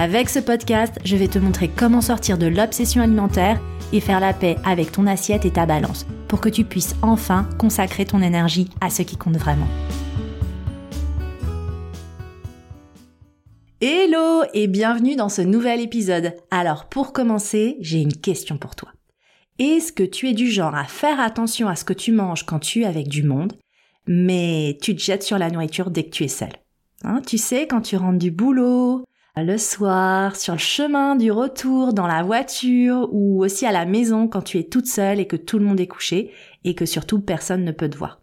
Avec ce podcast, je vais te montrer comment sortir de l'obsession alimentaire et faire la paix avec ton assiette et ta balance pour que tu puisses enfin consacrer ton énergie à ce qui compte vraiment. Hello et bienvenue dans ce nouvel épisode. Alors pour commencer, j'ai une question pour toi. Est-ce que tu es du genre à faire attention à ce que tu manges quand tu es avec du monde, mais tu te jettes sur la nourriture dès que tu es seul hein, Tu sais, quand tu rentres du boulot, le soir, sur le chemin du retour, dans la voiture ou aussi à la maison quand tu es toute seule et que tout le monde est couché et que surtout personne ne peut te voir.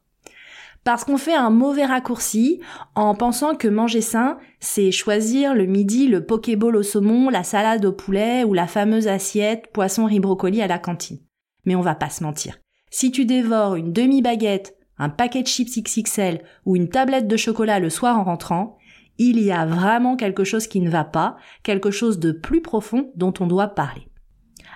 Parce qu'on fait un mauvais raccourci en pensant que manger sain, c'est choisir le midi le pokéball au saumon, la salade au poulet ou la fameuse assiette poisson riz brocoli à la cantine. Mais on va pas se mentir. Si tu dévores une demi-baguette, un paquet de chips XXL ou une tablette de chocolat le soir en rentrant, il y a vraiment quelque chose qui ne va pas, quelque chose de plus profond dont on doit parler.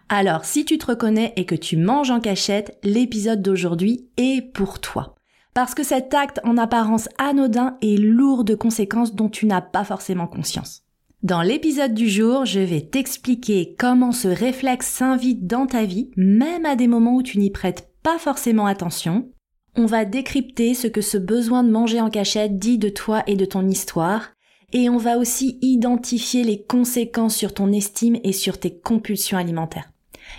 Alors, si tu te reconnais et que tu manges en cachette, l'épisode d'aujourd'hui est pour toi. Parce que cet acte en apparence anodin est lourd de conséquences dont tu n'as pas forcément conscience. Dans l'épisode du jour, je vais t'expliquer comment ce réflexe s'invite dans ta vie, même à des moments où tu n'y prêtes pas forcément attention, on va décrypter ce que ce besoin de manger en cachette dit de toi et de ton histoire, et on va aussi identifier les conséquences sur ton estime et sur tes compulsions alimentaires.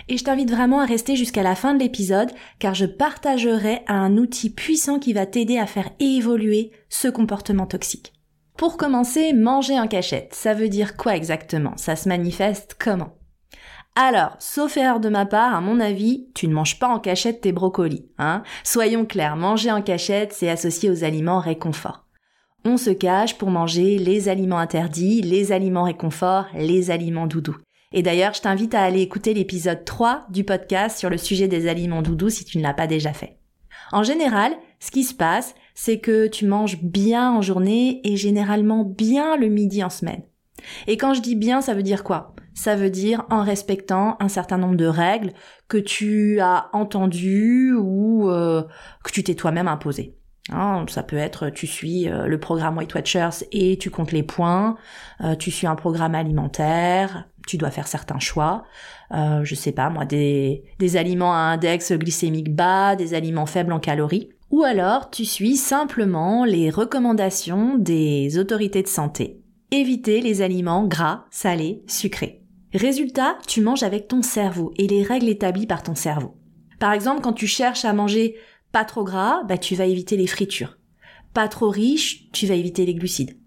Et je t'invite vraiment à rester jusqu'à la fin de l'épisode car je partagerai un outil puissant qui va t'aider à faire évoluer ce comportement toxique. Pour commencer, manger en cachette, ça veut dire quoi exactement? Ça se manifeste comment? Alors, sauf erreur de ma part, à mon avis, tu ne manges pas en cachette tes brocolis, hein. Soyons clairs, manger en cachette, c'est associé aux aliments réconfort. On se cache pour manger les aliments interdits, les aliments réconfort, les aliments doudous. Et d'ailleurs, je t'invite à aller écouter l'épisode 3 du podcast sur le sujet des aliments doudous si tu ne l'as pas déjà fait. En général, ce qui se passe, c'est que tu manges bien en journée et généralement bien le midi en semaine. Et quand je dis bien, ça veut dire quoi? Ça veut dire en respectant un certain nombre de règles que tu as entendues ou euh, que tu t'es toi-même imposé. Hein, ça peut être tu suis euh, le programme White Watchers et tu comptes les points, euh, tu suis un programme alimentaire, tu dois faire certains choix, je sais pas moi, des, des aliments à index glycémique bas, des aliments faibles en calories, ou alors tu suis simplement les recommandations des autorités de santé éviter les aliments gras, salés, sucrés. Résultat, tu manges avec ton cerveau et les règles établies par ton cerveau. Par exemple, quand tu cherches à manger pas trop gras, bah, tu vas éviter les fritures. Pas trop riche, tu vas éviter les glucides.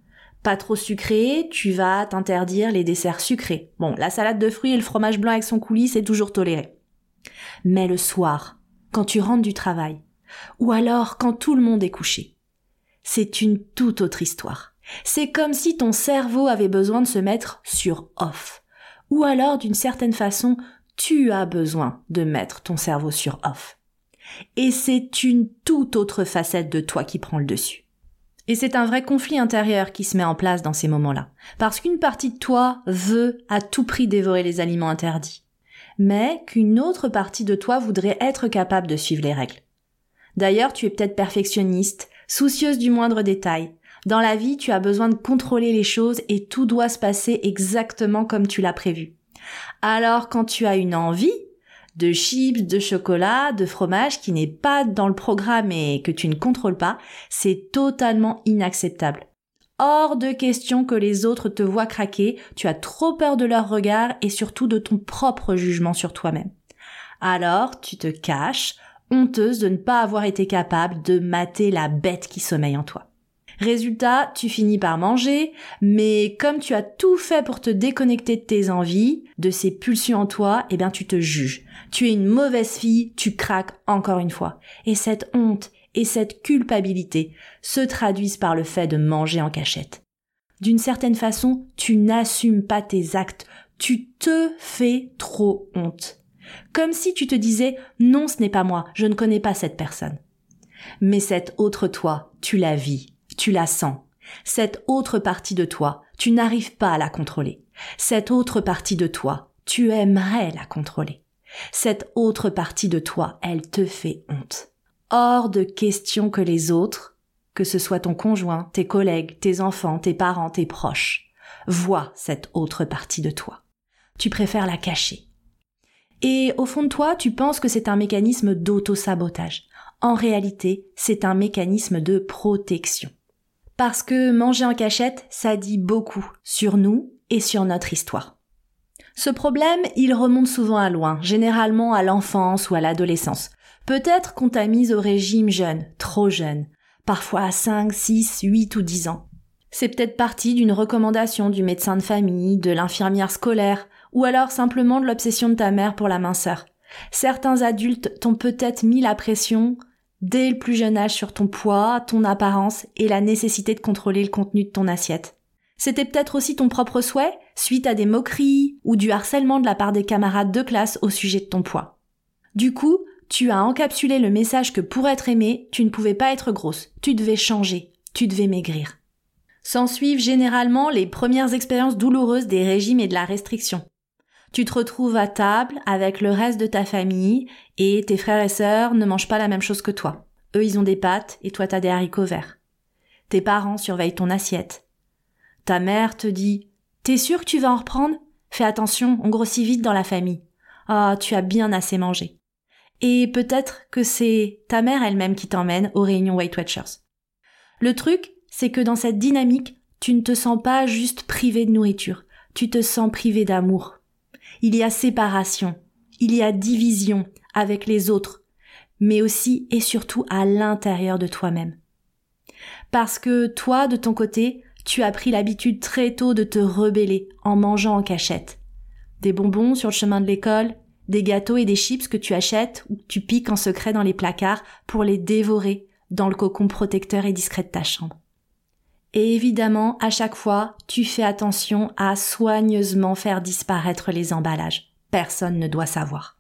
Pas trop sucré, tu vas t'interdire les desserts sucrés. Bon, la salade de fruits et le fromage blanc avec son coulis, c'est toujours toléré. Mais le soir, quand tu rentres du travail, ou alors quand tout le monde est couché, c'est une toute autre histoire. C'est comme si ton cerveau avait besoin de se mettre sur off. Ou alors, d'une certaine façon, tu as besoin de mettre ton cerveau sur off. Et c'est une toute autre facette de toi qui prend le dessus. Et c'est un vrai conflit intérieur qui se met en place dans ces moments-là. Parce qu'une partie de toi veut à tout prix dévorer les aliments interdits. Mais qu'une autre partie de toi voudrait être capable de suivre les règles. D'ailleurs, tu es peut-être perfectionniste, soucieuse du moindre détail, dans la vie, tu as besoin de contrôler les choses et tout doit se passer exactement comme tu l'as prévu. Alors quand tu as une envie de chips, de chocolat, de fromage qui n'est pas dans le programme et que tu ne contrôles pas, c'est totalement inacceptable. Hors de question que les autres te voient craquer, tu as trop peur de leur regard et surtout de ton propre jugement sur toi-même. Alors tu te caches, honteuse de ne pas avoir été capable de mater la bête qui sommeille en toi. Résultat, tu finis par manger, mais comme tu as tout fait pour te déconnecter de tes envies, de ces pulsions en toi, eh bien tu te juges. Tu es une mauvaise fille, tu craques encore une fois. Et cette honte et cette culpabilité se traduisent par le fait de manger en cachette. D'une certaine façon, tu n'assumes pas tes actes, Tu te fais trop honte. Comme si tu te disais non, ce n'est pas moi, je ne connais pas cette personne. Mais cette autre toi, tu la vis, tu la sens. Cette autre partie de toi, tu n'arrives pas à la contrôler. Cette autre partie de toi, tu aimerais la contrôler. Cette autre partie de toi, elle te fait honte. Hors de question que les autres, que ce soit ton conjoint, tes collègues, tes enfants, tes parents, tes proches, voient cette autre partie de toi. Tu préfères la cacher. Et au fond de toi, tu penses que c'est un mécanisme d'auto-sabotage. En réalité, c'est un mécanisme de protection. Parce que manger en cachette, ça dit beaucoup sur nous et sur notre histoire. Ce problème, il remonte souvent à loin, généralement à l'enfance ou à l'adolescence. Peut-être qu'on t'a mise au régime jeune, trop jeune, parfois à 5, 6, 8 ou 10 ans. C'est peut-être parti d'une recommandation du médecin de famille, de l'infirmière scolaire, ou alors simplement de l'obsession de ta mère pour la minceur. Certains adultes t'ont peut-être mis la pression dès le plus jeune âge sur ton poids, ton apparence et la nécessité de contrôler le contenu de ton assiette. C'était peut-être aussi ton propre souhait, suite à des moqueries ou du harcèlement de la part des camarades de classe au sujet de ton poids. Du coup, tu as encapsulé le message que pour être aimé, tu ne pouvais pas être grosse, tu devais changer, tu devais maigrir. S'en suivent généralement les premières expériences douloureuses des régimes et de la restriction. Tu te retrouves à table avec le reste de ta famille et tes frères et sœurs ne mangent pas la même chose que toi. Eux, ils ont des pâtes et toi, t'as des haricots verts. Tes parents surveillent ton assiette. Ta mère te dit T'es sûr que tu vas en reprendre? Fais attention, on grossit vite dans la famille. Ah, tu as bien assez mangé. Et peut-être que c'est ta mère elle-même qui t'emmène aux réunions Weight Watchers. Le truc, c'est que dans cette dynamique, tu ne te sens pas juste privé de nourriture, tu te sens privé d'amour, il y a séparation, il y a division avec les autres, mais aussi et surtout à l'intérieur de toi-même. Parce que toi, de ton côté, tu as pris l'habitude très tôt de te rebeller en mangeant en cachette. Des bonbons sur le chemin de l'école, des gâteaux et des chips que tu achètes ou que tu piques en secret dans les placards pour les dévorer dans le cocon protecteur et discret de ta chambre. Et évidemment, à chaque fois, tu fais attention à soigneusement faire disparaître les emballages. Personne ne doit savoir.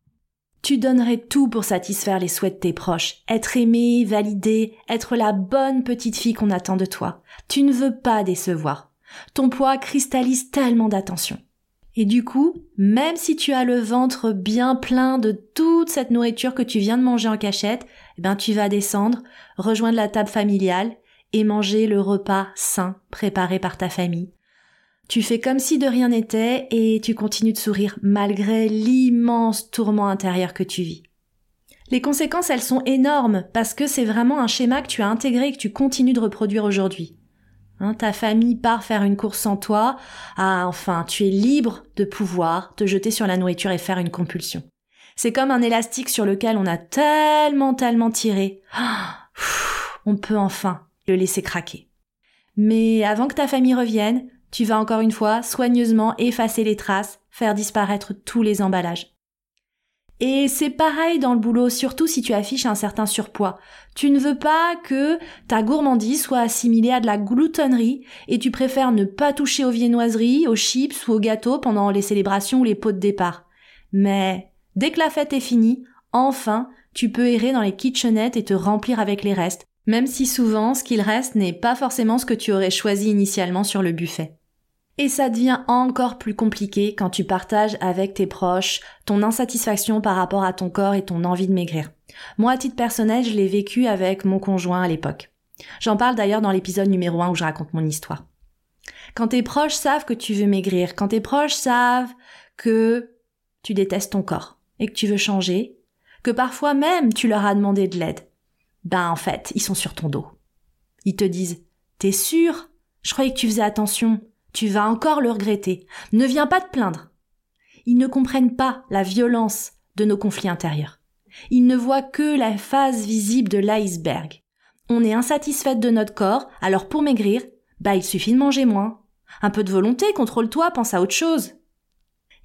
Tu donnerais tout pour satisfaire les souhaits de tes proches, être aimé, validé, être la bonne petite fille qu'on attend de toi. Tu ne veux pas décevoir. Ton poids cristallise tellement d'attention. Et du coup, même si tu as le ventre bien plein de toute cette nourriture que tu viens de manger en cachette, eh ben tu vas descendre, rejoindre la table familiale et manger le repas sain préparé par ta famille. Tu fais comme si de rien n'était et tu continues de sourire malgré l'immense tourment intérieur que tu vis. Les conséquences, elles sont énormes parce que c'est vraiment un schéma que tu as intégré et que tu continues de reproduire aujourd'hui. Hein, ta famille part faire une course sans toi. Ah, enfin, tu es libre de pouvoir te jeter sur la nourriture et faire une compulsion. C'est comme un élastique sur lequel on a tellement, tellement tiré. Ah, on peut enfin le laisser craquer. Mais avant que ta famille revienne, tu vas encore une fois soigneusement effacer les traces, faire disparaître tous les emballages. Et c'est pareil dans le boulot, surtout si tu affiches un certain surpoids. Tu ne veux pas que ta gourmandise soit assimilée à de la gloutonnerie et tu préfères ne pas toucher aux viennoiseries, aux chips ou aux gâteaux pendant les célébrations ou les pots de départ. Mais dès que la fête est finie, enfin, tu peux errer dans les kitchenettes et te remplir avec les restes, même si souvent ce qu'il reste n'est pas forcément ce que tu aurais choisi initialement sur le buffet. Et ça devient encore plus compliqué quand tu partages avec tes proches ton insatisfaction par rapport à ton corps et ton envie de maigrir. Moi, à titre personnel, je l'ai vécu avec mon conjoint à l'époque. J'en parle d'ailleurs dans l'épisode numéro 1 où je raconte mon histoire. Quand tes proches savent que tu veux maigrir, quand tes proches savent que tu détestes ton corps et que tu veux changer, que parfois même tu leur as demandé de l'aide, ben en fait, ils sont sur ton dos. Ils te disent T'es sûr? Je croyais que tu faisais attention. Tu vas encore le regretter. Ne viens pas te plaindre. Ils ne comprennent pas la violence de nos conflits intérieurs. Ils ne voient que la phase visible de l'iceberg. On est insatisfaite de notre corps, alors pour maigrir, bah il suffit de manger moins. Un peu de volonté, contrôle-toi, pense à autre chose.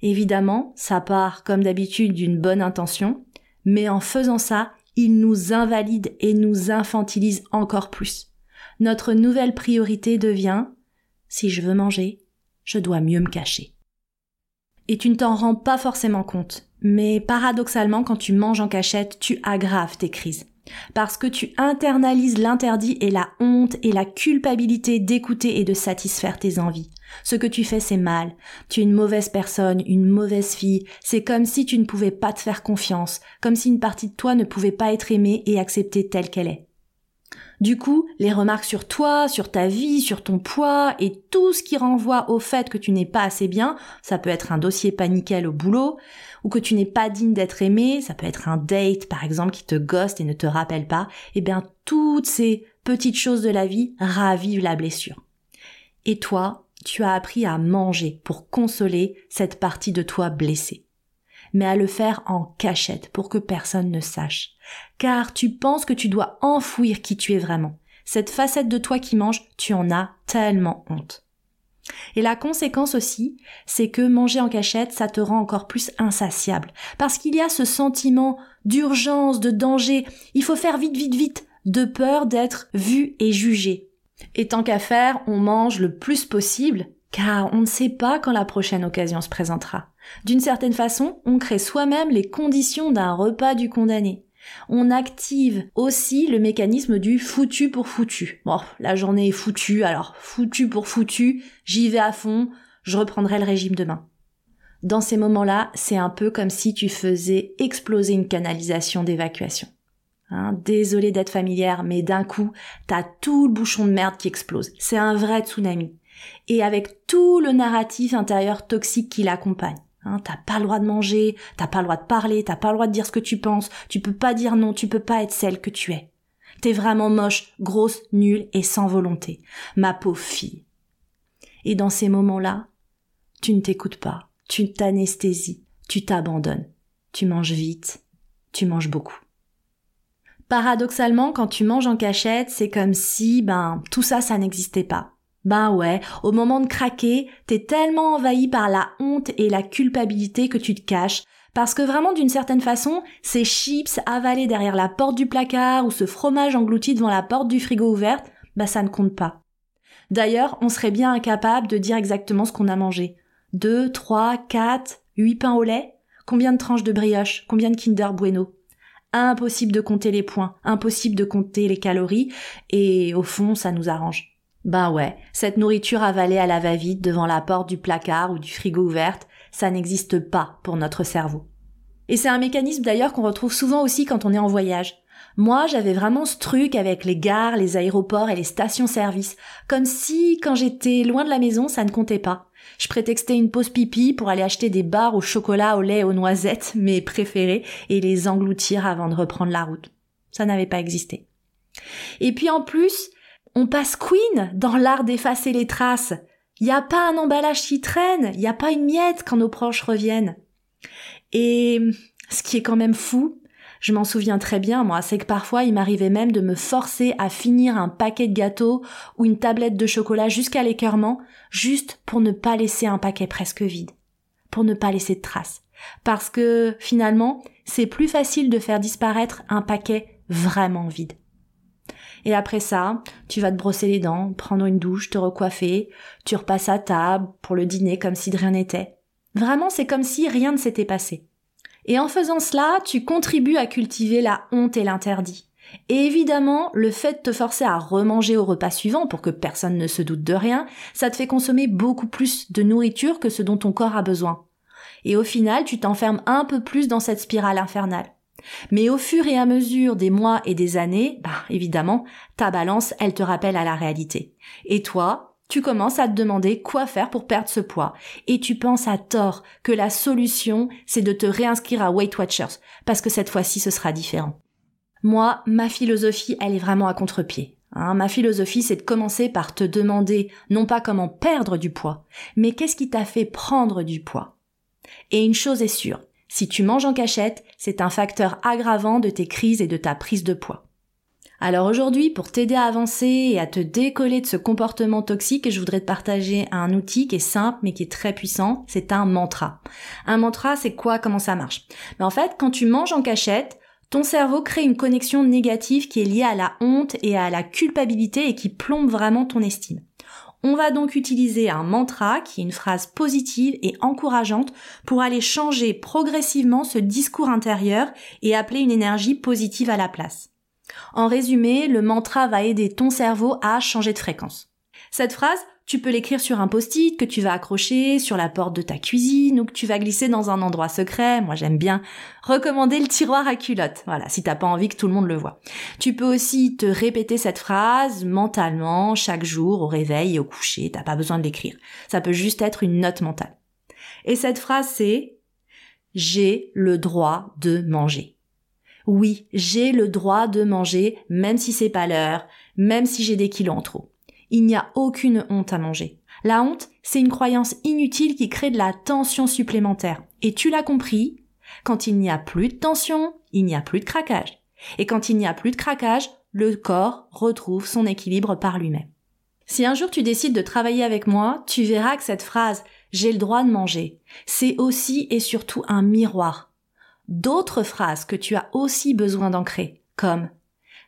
Évidemment, ça part comme d'habitude d'une bonne intention, mais en faisant ça, il nous invalide et nous infantilise encore plus. Notre nouvelle priorité devient si je veux manger, je dois mieux me cacher. Et tu ne t'en rends pas forcément compte. Mais paradoxalement, quand tu manges en cachette, tu aggraves tes crises. Parce que tu internalises l'interdit et la honte et la culpabilité d'écouter et de satisfaire tes envies. Ce que tu fais, c'est mal. Tu es une mauvaise personne, une mauvaise fille. C'est comme si tu ne pouvais pas te faire confiance, comme si une partie de toi ne pouvait pas être aimée et acceptée telle qu'elle est. Du coup, les remarques sur toi, sur ta vie, sur ton poids et tout ce qui renvoie au fait que tu n'es pas assez bien, ça peut être un dossier paniquel au boulot, ou que tu n'es pas digne d'être aimé, ça peut être un date par exemple qui te ghost et ne te rappelle pas, et eh bien toutes ces petites choses de la vie ravivent la blessure. Et toi, tu as appris à manger pour consoler cette partie de toi blessée mais à le faire en cachette pour que personne ne sache. Car tu penses que tu dois enfouir qui tu es vraiment. Cette facette de toi qui mange, tu en as tellement honte. Et la conséquence aussi, c'est que manger en cachette, ça te rend encore plus insatiable. Parce qu'il y a ce sentiment d'urgence, de danger. Il faut faire vite, vite, vite, de peur d'être vu et jugé. Et tant qu'à faire, on mange le plus possible, car on ne sait pas quand la prochaine occasion se présentera. D'une certaine façon, on crée soi-même les conditions d'un repas du condamné. On active aussi le mécanisme du foutu pour foutu. Bon, la journée est foutue, alors foutu pour foutu, j'y vais à fond, je reprendrai le régime demain. Dans ces moments-là, c'est un peu comme si tu faisais exploser une canalisation d'évacuation. Hein, désolé d'être familière, mais d'un coup, t'as tout le bouchon de merde qui explose. C'est un vrai tsunami. Et avec tout le narratif intérieur toxique qui l'accompagne. Hein, t'as pas le droit de manger, t'as pas le droit de parler, t'as pas le droit de dire ce que tu penses, tu peux pas dire non, tu peux pas être celle que tu es. T'es vraiment moche, grosse, nulle et sans volonté. Ma pauvre fille. Et dans ces moments-là, tu ne t'écoutes pas, tu t'anesthésies, tu t'abandonnes, tu manges vite, tu manges beaucoup. Paradoxalement, quand tu manges en cachette, c'est comme si, ben, tout ça, ça n'existait pas. Ben ouais, au moment de craquer, t'es tellement envahi par la honte et la culpabilité que tu te caches, parce que vraiment d'une certaine façon, ces chips avalés derrière la porte du placard ou ce fromage englouti devant la porte du frigo ouverte, bah ça ne compte pas. D'ailleurs, on serait bien incapable de dire exactement ce qu'on a mangé. Deux, trois, quatre, huit pains au lait? Combien de tranches de brioche? Combien de Kinder Bueno? Impossible de compter les points, impossible de compter les calories, et au fond, ça nous arrange. Ben ouais, cette nourriture avalée à la va-vite devant la porte du placard ou du frigo ouverte, ça n'existe pas pour notre cerveau. Et c'est un mécanisme d'ailleurs qu'on retrouve souvent aussi quand on est en voyage. Moi, j'avais vraiment ce truc avec les gares, les aéroports et les stations-service, comme si quand j'étais loin de la maison, ça ne comptait pas. Je prétextais une pause pipi pour aller acheter des barres au chocolat, au lait, aux noisettes, mes préférés, et les engloutir avant de reprendre la route. Ça n'avait pas existé. Et puis en plus, on passe Queen dans l'art d'effacer les traces. Il n'y a pas un emballage qui traîne, il n'y a pas une miette quand nos proches reviennent. Et ce qui est quand même fou, je m'en souviens très bien, moi, c'est que parfois il m'arrivait même de me forcer à finir un paquet de gâteaux ou une tablette de chocolat jusqu'à l'écœurement, juste pour ne pas laisser un paquet presque vide, pour ne pas laisser de traces. Parce que finalement, c'est plus facile de faire disparaître un paquet vraiment vide. Et après ça, tu vas te brosser les dents, prendre une douche, te recoiffer, tu repasses à table pour le dîner comme si de rien n'était. Vraiment, c'est comme si rien ne s'était passé. Et en faisant cela, tu contribues à cultiver la honte et l'interdit. Et évidemment, le fait de te forcer à remanger au repas suivant pour que personne ne se doute de rien, ça te fait consommer beaucoup plus de nourriture que ce dont ton corps a besoin. Et au final, tu t'enfermes un peu plus dans cette spirale infernale. Mais au fur et à mesure des mois et des années, bah, évidemment, ta balance, elle te rappelle à la réalité. Et toi, tu commences à te demander quoi faire pour perdre ce poids. Et tu penses à tort que la solution, c'est de te réinscrire à Weight Watchers, parce que cette fois-ci, ce sera différent. Moi, ma philosophie, elle est vraiment à contre-pied. Hein. ma philosophie, c'est de commencer par te demander non pas comment perdre du poids, mais qu'est-ce qui t'a fait prendre du poids. Et une chose est sûre, si tu manges en cachette, c'est un facteur aggravant de tes crises et de ta prise de poids. Alors aujourd'hui, pour t'aider à avancer et à te décoller de ce comportement toxique, je voudrais te partager un outil qui est simple mais qui est très puissant, c'est un mantra. Un mantra, c'est quoi? Comment ça marche? Mais en fait, quand tu manges en cachette, ton cerveau crée une connexion négative qui est liée à la honte et à la culpabilité et qui plombe vraiment ton estime. On va donc utiliser un mantra qui est une phrase positive et encourageante pour aller changer progressivement ce discours intérieur et appeler une énergie positive à la place. En résumé, le mantra va aider ton cerveau à changer de fréquence. Cette phrase, tu peux l'écrire sur un post-it que tu vas accrocher sur la porte de ta cuisine ou que tu vas glisser dans un endroit secret. Moi, j'aime bien recommander le tiroir à culotte. Voilà, si t'as pas envie que tout le monde le voit. Tu peux aussi te répéter cette phrase mentalement chaque jour au réveil et au coucher. T'as pas besoin de l'écrire. Ça peut juste être une note mentale. Et cette phrase, c'est j'ai le droit de manger. Oui, j'ai le droit de manger, même si c'est pas l'heure, même si j'ai des kilos en trop il n'y a aucune honte à manger. La honte, c'est une croyance inutile qui crée de la tension supplémentaire. Et tu l'as compris, quand il n'y a plus de tension, il n'y a plus de craquage. Et quand il n'y a plus de craquage, le corps retrouve son équilibre par lui-même. Si un jour tu décides de travailler avec moi, tu verras que cette phrase j'ai le droit de manger, c'est aussi et surtout un miroir. D'autres phrases que tu as aussi besoin d'ancrer, comme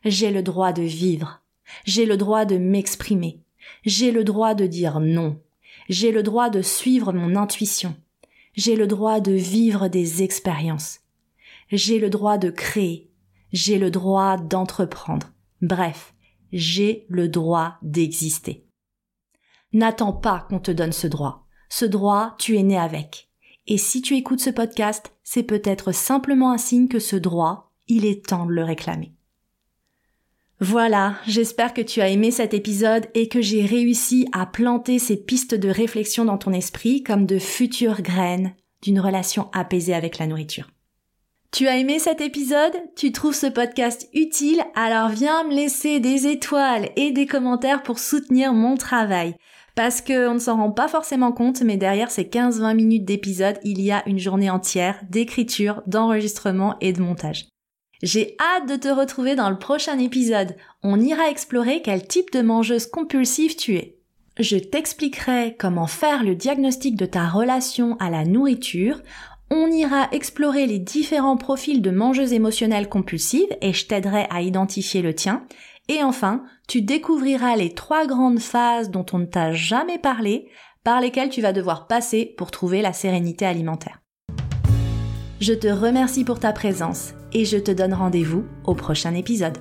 j'ai le droit de vivre, j'ai le droit de m'exprimer. J'ai le droit de dire non. J'ai le droit de suivre mon intuition. J'ai le droit de vivre des expériences. J'ai le droit de créer. J'ai le droit d'entreprendre. Bref, j'ai le droit d'exister. N'attends pas qu'on te donne ce droit. Ce droit, tu es né avec. Et si tu écoutes ce podcast, c'est peut-être simplement un signe que ce droit, il est temps de le réclamer. Voilà, j'espère que tu as aimé cet épisode et que j'ai réussi à planter ces pistes de réflexion dans ton esprit comme de futures graines d'une relation apaisée avec la nourriture. Tu as aimé cet épisode? Tu trouves ce podcast utile? Alors viens me laisser des étoiles et des commentaires pour soutenir mon travail. Parce qu'on ne s'en rend pas forcément compte, mais derrière ces 15-20 minutes d'épisode, il y a une journée entière d'écriture, d'enregistrement et de montage. J'ai hâte de te retrouver dans le prochain épisode. On ira explorer quel type de mangeuse compulsive tu es. Je t'expliquerai comment faire le diagnostic de ta relation à la nourriture. On ira explorer les différents profils de mangeuse émotionnelle compulsive et je t'aiderai à identifier le tien. Et enfin, tu découvriras les trois grandes phases dont on ne t'a jamais parlé, par lesquelles tu vas devoir passer pour trouver la sérénité alimentaire. Je te remercie pour ta présence et je te donne rendez-vous au prochain épisode.